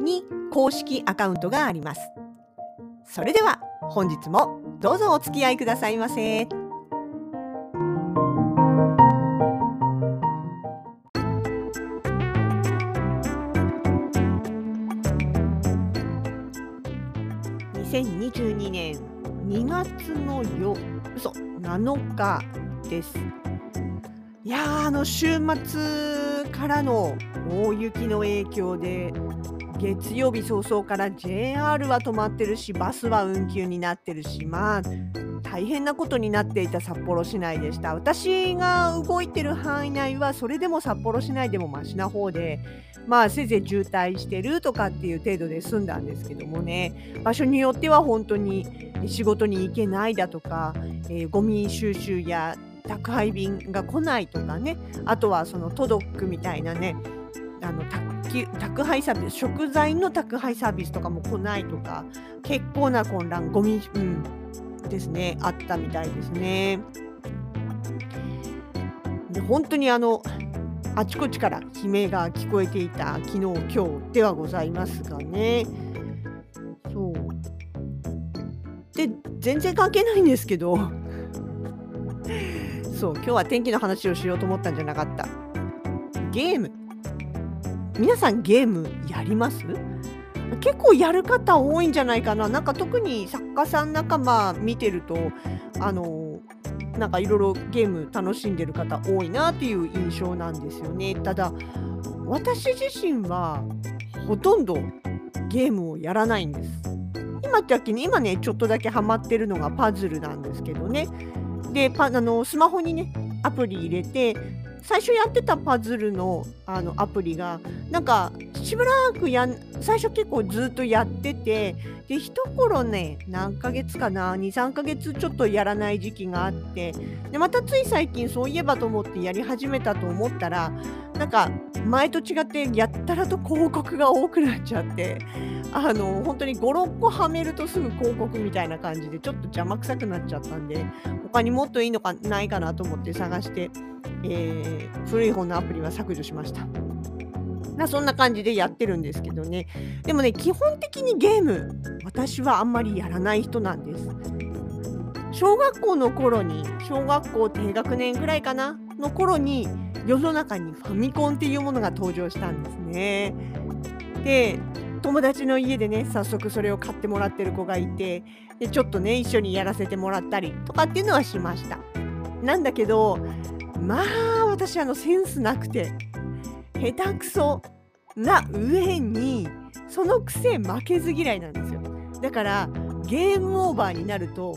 に公式アカウントがありますそれでは本日もどうぞお付き合いくださいませ。2022年2月のよ嘘7日ですいやーあの週末からの大雪の影響で月曜日早々から JR は止まってるしバスは運休になってるしまあ大変なことになっていた札幌市内でした。私が動いてる範囲内はそれでも札幌市内でもマシな方でまあせいぜい渋滞してるとかっていう程度で済んだんですけどもね。場所によっては本当に仕事に行けないだとか、えー、ゴミ収集や宅配便が来ないとかね。あとはそのトドックみたいなねあの宅配サービス食材の宅配サービスとかも来ないとか結構な混乱ゴミ、うん、ですね。あったみたいですね。で本当にあのあちこちから悲鳴が聞こえていた昨日今日ではございますがね。そう。で全然関係ないんですけど。そう今日は天気の話をしようと思ったんじゃなかった。ゲーム。皆さんゲームやります？結構やる方多いんじゃないかな。なんか特に作家さん仲間見てるとあのなんかいろいろゲーム楽しんでる方多いなっていう印象なんですよね。ただ私自身はほとんどゲームをやらないんです。今ってきに今ねちょっとだけハマってるのがパズルなんですけどね。でパあのスマホにねアプリ入れて最初やってたパズルのあのアプリがなんかしばらくやん最初結構ずっとやっててで一頃ね何ヶ月かな23ヶ月ちょっとやらない時期があってでまたつい最近そういえばと思ってやり始めたと思ったらなんか前と違ってやったらと広告が多くなっちゃってあの本当に56個はめるとすぐ広告みたいな感じでちょっと邪魔くさくなっちゃったんで他にもっといいのかないかなと思って探して、えー、古い方のアプリは削除しました。なそんな感じでやってるんですけどねでもね基本的にゲーム私はあんまりやらない人なんです小学校の頃に小学校低学年ぐらいかなの頃に世の中にファミコンっていうものが登場したんですね。で友達の家でね早速それを買ってもらってる子がいてでちょっとね一緒にやらせてもらったりとかっていうのはしました。なんだけどまあ私あのセンスなくて下手くそな上にそのくせ負けず嫌いなんですよ。だからゲームオーバーになると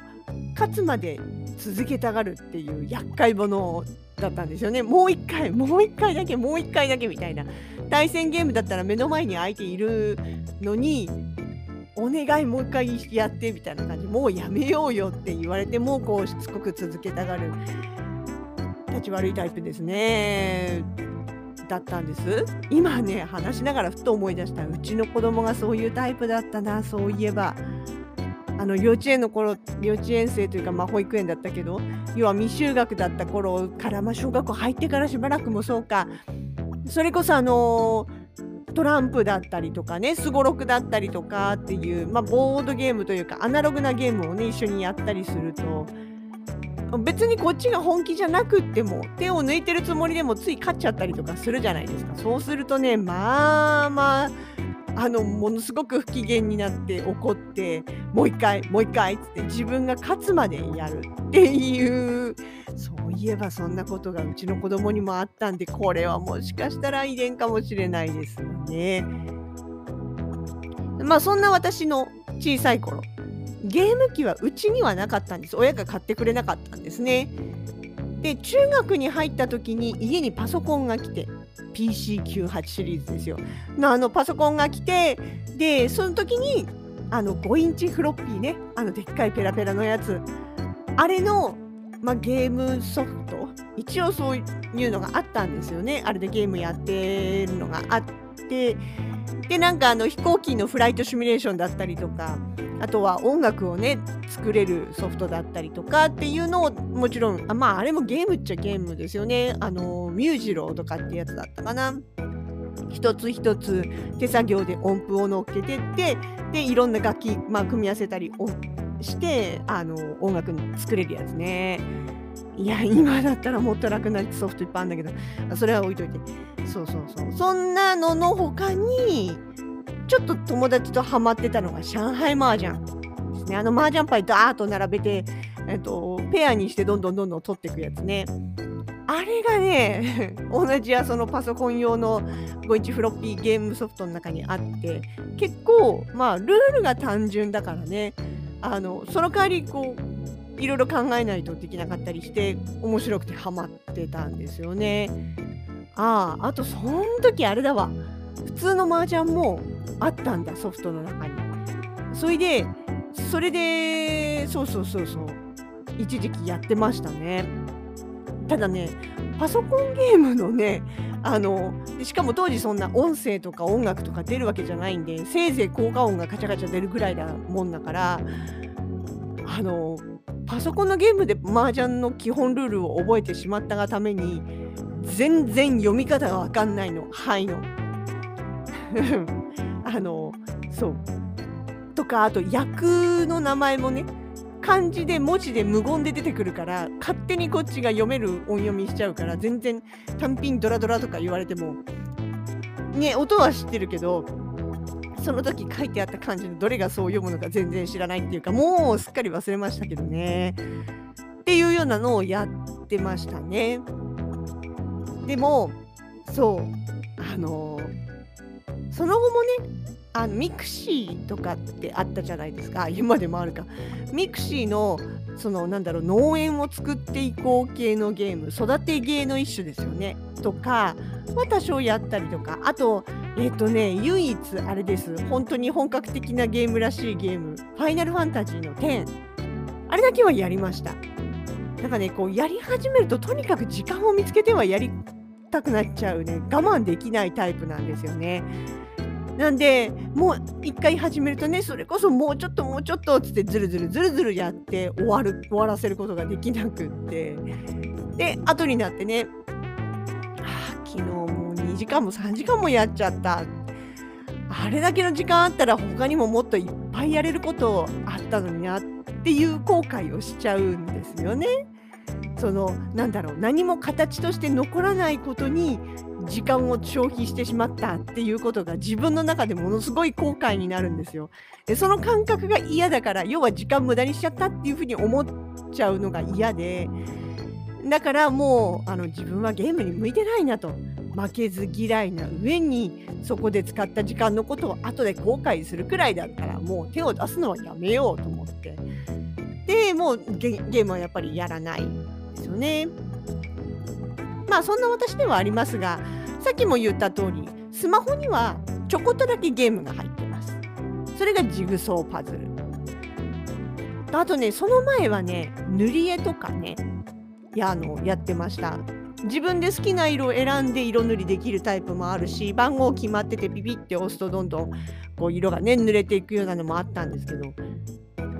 勝つまで続けたがるっていう厄介者だったんですよね。もう一回もう一回だけもう一回だけみたいな。対戦ゲームだったら目の前に相手いるのにお願いもう一回やってみたいな感じ。もうやめようよって言われてもこうしつこく続けたがる立ち悪いタイプですね。だったんです。今ね話しながらふと思い出した。うちの子供がそういうタイプだったなそういえば。あの幼稚園の頃幼稚園生というか、まあ、保育園だったけど要は未就学だった頃から、まあ、小学校入ってからしばらくもそうか。それこそあのトランプだったりとかねすごろくだったりとかっていう、まあ、ボードゲームというかアナログなゲームをね一緒にやったりすると。別にこっちが本気じゃなくっても手を抜いてるつもりでもつい勝っちゃったりとかするじゃないですか。そうするとねまあまああのものすごく不機嫌になって怒ってもう一回もう一回っつって自分が勝つまでやるっていうそういえばそんなことがうちの子供にもあったんでこれはもしかしたら遺伝かもしれないですよね。まあそんな私の小さい頃ゲーム機はうちにはなかったんです親が買ってくれなかったんですね。で中学に入った時に家にパソコンが来て PC98 シリーズですよ。のあのパソコンが来てでその時にあの5インチフロッピーねあのでっかいペラペラのやつ。あれの、まあ、ゲームソフト？一応そういうのがあったんですよね。あれでゲームやってるのがあってでなんかあの飛行機のフライトシミュレーションだったりとかあとは音楽をね作れるソフトだったりとかっていうのをもちろんあまああれもゲームっちゃゲームですよね。あのミュージローとかってやつだったかな。一つ一つ手作業で音符を乗っけてってでいろんな楽器、まあ、組み合わせたりしてあの音楽作れるやつね。いや今だったらもっと楽なソフトいっぱいあるんだけど。それは置いといて。そうそうそう。そんなのの他にちょっと友達とハマってたのが上海麻雀。ですね。あの麻雀牌ダーッと並べて、えっと、ペアにしてどんどんどんどん取っていくやつね。あれがね、同じやそのパソコン用の5インチフロッピーゲームソフトの中にあって、結構、まあ、ルールが単純だからね、あのその代わり、こう、いろいろ考えないとできなかったりして、面白くてハマってたんですよね。ああ、あと、その時あれだわ。普通の麻雀もあったんだソフトの中に。それでそれでそうそうそうそう一時期やってましたね。ただねパソコンゲームのねあのしかも当時そんな音声とか音楽とか出るわけじゃないんでせいぜい効果音がカチャカチャ出るぐらいなもんだからあのパソコンのゲームで麻雀の基本ルールを覚えてしまったがために全然読み方が分かんないの「はいの」あのそう。とかあと役の名前もね漢字で文字で無言で出てくるから勝手にこっちが読める音読みしちゃうから全然単品ドラドラとか言われてもね音は知ってるけどその時書いてあった漢字のどれがそう読むのか全然知らないっていうかもうすっかり忘れましたけどね。っていうようなのをやってましたね。でもそうあのその後もねあの mixi とかってあったじゃないですか。今でもあるか。 mixi のそのなんだろう農園を作っていこう系のゲーム育てゲーの一種ですよね。とかは多少やったりとか。あとえっ、とね唯一あれです。本当に本格的なゲームらしいゲーム「ファイナルファンタジーの10」あれだけはやりました。なんかねこうやり始めるととにかく時間を見つけてはやりたくなっちゃうね。我慢できないタイプなんですよね。なんでもう一回始めるとねそれこそもうちょっともうちょっとつってずるずるずるずるやって終わる終わらせることができなくって。で後になってねあ昨日も時間も3時間もやっちゃったあれだけの時間あったら他にももっといっぱいやれることあったのになっていう後悔をしちゃうんですよね。そのなんだろう何も形として残らないことに時間を消費してしまったっていうことが自分の中でものすごい後悔になるんですよ。でその感覚が嫌だから要は時間無駄にしちゃったっていうふうに思っちゃうのが嫌でだからもうあの自分はゲームに向いてないなと負けず嫌いな上にそこで使った時間のことを後で後悔するくらいだったらもう手を出すのはやめようと思ってでもうゲームはやっぱりやらないですよね。まあそんな私ではありますがさっきも言った通りスマホにはちょこっとだけゲームが入ってます。それがジグソーパズル。あとねその前はね塗り絵とかねやあのやってました。自分で好きな色を選んで色塗りできるタイプもあるし番号決まっててビビって押すとどんどんこう色がね塗れていくようなのもあったんですけど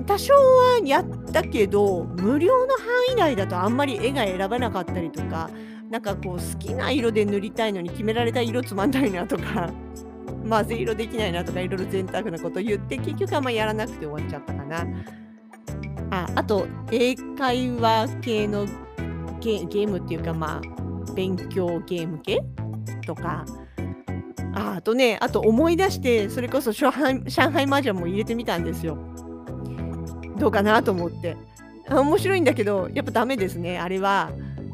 多少はやったけど無料の範囲内だとあんまり絵が選べなかったりとかなんかこう好きな色で塗りたいのに決められた色つまんないなとか 混ぜ色できないなとかいろいろ贅沢なこと言って結局あんまやらなくて終わっちゃったかな。ああと英会話系のゲゲームっていうかまあ勉強ゲーム系とかああとねあと思い出してそれこそ上海上海麻雀も入れてみたんですよ。どうかなと思って。面白いんだけど、やっぱダメですね。あれは、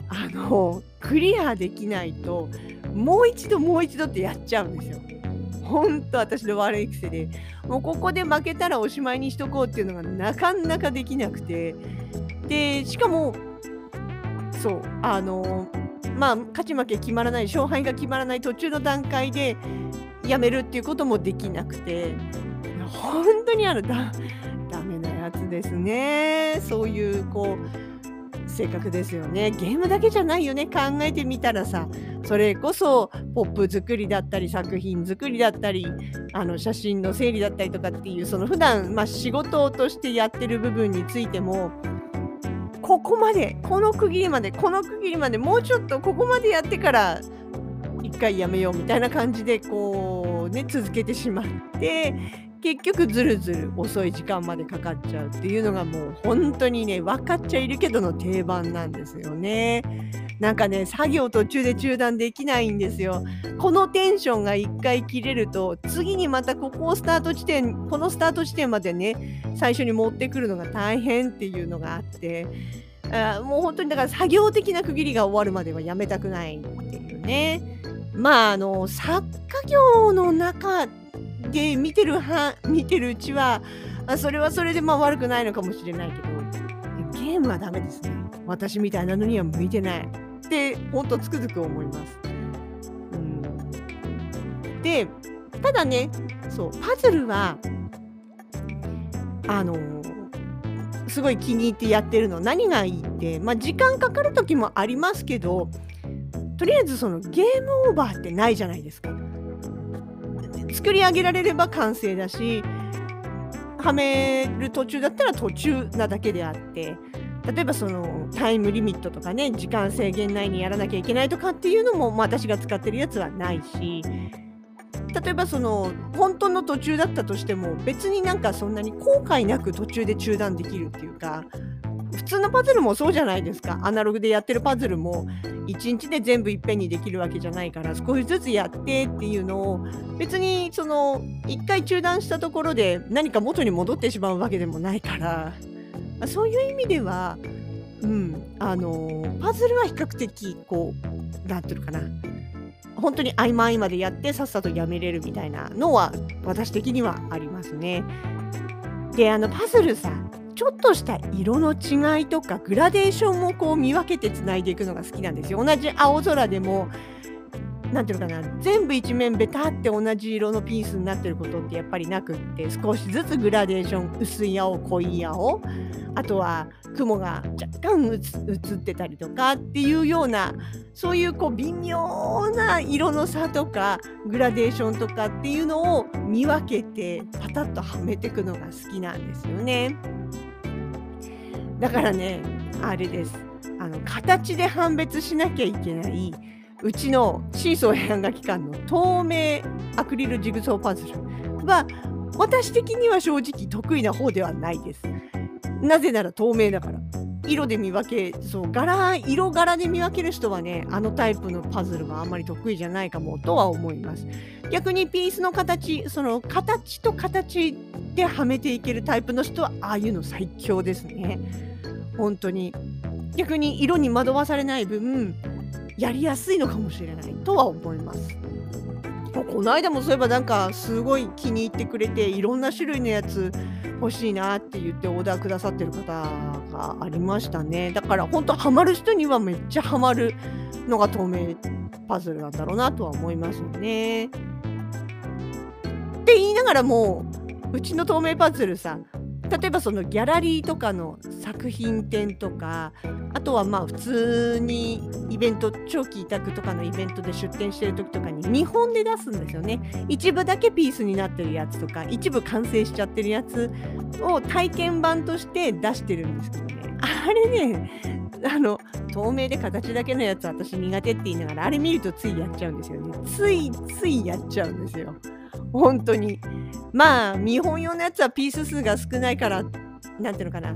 あの、クリアできないと、もう一度もう一度ってやっちゃうんですよ。ほんと私の悪い癖で、もうここで負けたらおしまいにしとこうっていうのがなかなかできなくて、で、しかも、そう、あの、まあ、勝ち負け決まらない勝敗が決まらない途中の段階でやめるっていうこともできなくて本当にあのだダメなやつですね。そういうこう性格ですよね。ゲームだけじゃないよね。考えてみたらさそれこそポップ作りだったり作品作りだったりあの写真の整理だったりとかっていうその普段まあ仕事としてやってる部分についてもここまでこの区切りまでこの区切りまでもうちょっとここまでやってから一回やめようみたいな感じでこうね続けてしまって結局ずるずる遅い時間までかかっちゃうっていうのがもう本当にね分かっちゃいるけどの定番なんですよね。なんかね作業途中で中断できないんですよ。このテンションが1回切れると次にまたここをスタート地点このスタート地点までね最初に持ってくるのが大変っていうのがあってあもう本当にだから作業的な区切りが終わるまではやめたくないっていうね。まああの作家業の中で見てるは見てるうちはあそれはそれでまあ悪くないのかもしれないけどゲームはダメですね。私みたいなのには向いてないってほんとつくづく思います、うん、でただねそうパズルはあのすごい気に入ってやってるの。何がいいってまあ時間かかる時もありますけどとりあえずそのゲームオーバーってないじゃないですか。作り上げられれば完成だしはめる途中だったら途中なだけであって例えばそのタイムリミットとかね時間制限内にやらなきゃいけないとかっていうのも、まあ、私が使ってるやつはないし例えばその本当の途中だったとしても別になんかそんなに後悔なく途中で中断できるっていうか普通のパズルもそうじゃないですかアナログでやってるパズルも1日で全部いっぺんにできるわけじゃないから少しずつやってっていうのを別にその1回中断したところで何か元に戻ってしまうわけでもないからそういう意味では、うん、あのパズルは比較的こう何ていうのかな本当に合間合間でやってさっさとやめれるみたいなのは私的にはありますね。であのパズルさちょっとした色の違いとかグラデーションもこう見分けてつないでいくのが好きなんですよ。同じ青空でも何ていうのかな全部一面ベタって同じ色のピースになってることってやっぱりなくって少しずつグラデーション薄い青濃い青あとは雲が若干映ってたりとかっていうようなそういうこう微妙な色の差とかグラデーションとかっていうのを見分けてパタッとはめていくのが好きなんですよね。だからねあれですあの形で判別しなきゃいけないうちのシーソー変画機関の透明アクリルジグソーパズルは私的には正直得意な方ではないです。なぜなら透明だから。色で見分け、そう、柄、色柄で見分ける人はね、あのタイプのパズルはあんまり得意じゃないかもとは思います。逆にピースの形、その形と形ではめていけるタイプの人は、ああいうの最強ですね。本当に逆に色に惑わされない分やりやすいのかもしれないとは思います。この間もそういえばなんかすごい気に入ってくれていろんな種類のやつ欲しいなって言ってオーダーくださってる方がありましたねだから本当ハマる人にはめっちゃハマるのが透明パズルなんだろうなとは思いますよね。って言いながらもううちの透明パズルさ例えばそのギャラリーとかの作品展とかあとはまあ普通にイベント長期委託とかのイベントで出展してる時とかに見本で出すんですよね。一部だけピースになってるやつとか一部完成しちゃってるやつを体験版として出してるんですけどね。あれねあの透明で形だけのやつ私苦手って言いながらあれ見るとついやっちゃうんですよね。ついついやっちゃうんですよ。本当に。まあ、見本用のやつはピース数が少ないから、なんていうのかな。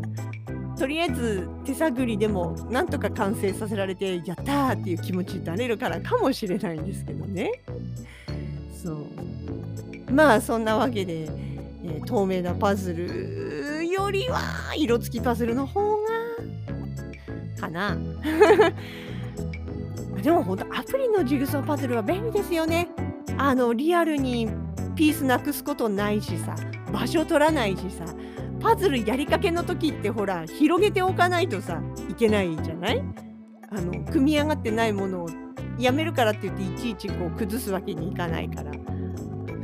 とりあえず手探りでもなんとか完成させられてやったーっていう気持ちになれるからかもしれないんですけどね。そう。まあそんなわけで、えー、透明なパズルよりは色付きパズルの方がかな。でも本当アプリのジグソーパズルは便利ですよね。あのリアルにピースなくすことないしさ場所取らないしさパズルやりかけの時ってほら広げておかないとさいけないじゃない？あの組み上がってないものをやめるからって言っていちいちこう崩すわけにいかないから。っ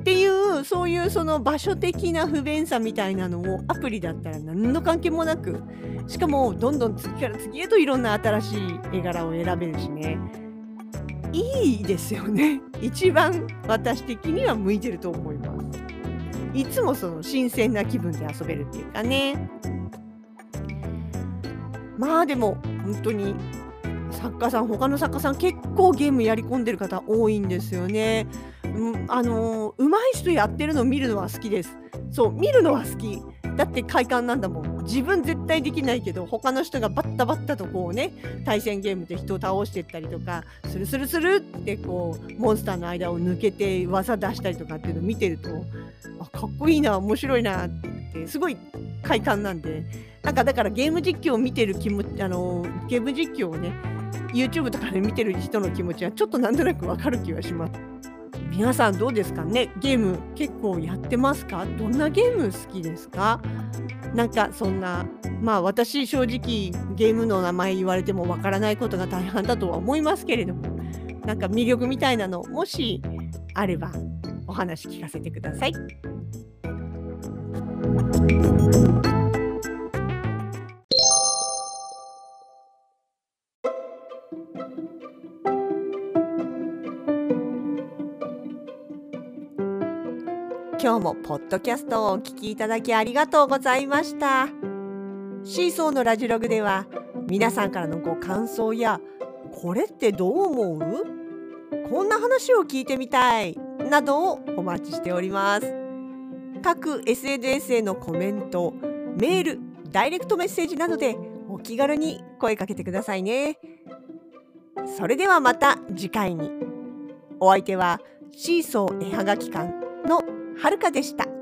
ていうそういうその場所的な不便さみたいなのをアプリだったら何の関係もなくしかもどんどん次から次へといろんな新しい絵柄を選べるしねいいですよね。一番私的には向いてると思います。いつもその新鮮な気分で遊べるっていうかね。まあでも本当に作家さん他の作家さん結構ゲームやり込んでる方多いんですよね。あのー、上手い人やってるの見るのは好きです。そう見るのは好き。だって快感なんだもん。自分絶対できないけど他の人がバッタバッタとこうね対戦ゲームで人を倒してったりとかスルスルスルってこうモンスターの間を抜けて技出したりとかっていうのを見てるとあかっこいいな面白いなってすごい快感なんでなんかだからゲーム実況を見てる気持ちあのゲーム実況をね YouTube とかで見てる人の気持ちはちょっとなんとなくわかる気がします。皆さんどうですかね？ゲーム結構やってますか？どんなゲーム好きですか？なんかそんなまあ私正直ゲームの名前言われてもわからないことが大半だとは思いますけれどもなんか魅力みたいなのもしあればお話聞かせてください。日もポッドキャストをお聞きいただきありがとうございました。シーソーのラジログでは皆さんからのご感想やこれってどう思う？こんな話を聞いてみたいなどをお待ちしております。各 SNS へのコメントメールダイレクトメッセージなどでお気軽に声かけてくださいね。それではまた次回に。お相手はシーソー絵はがき館のはるかでした。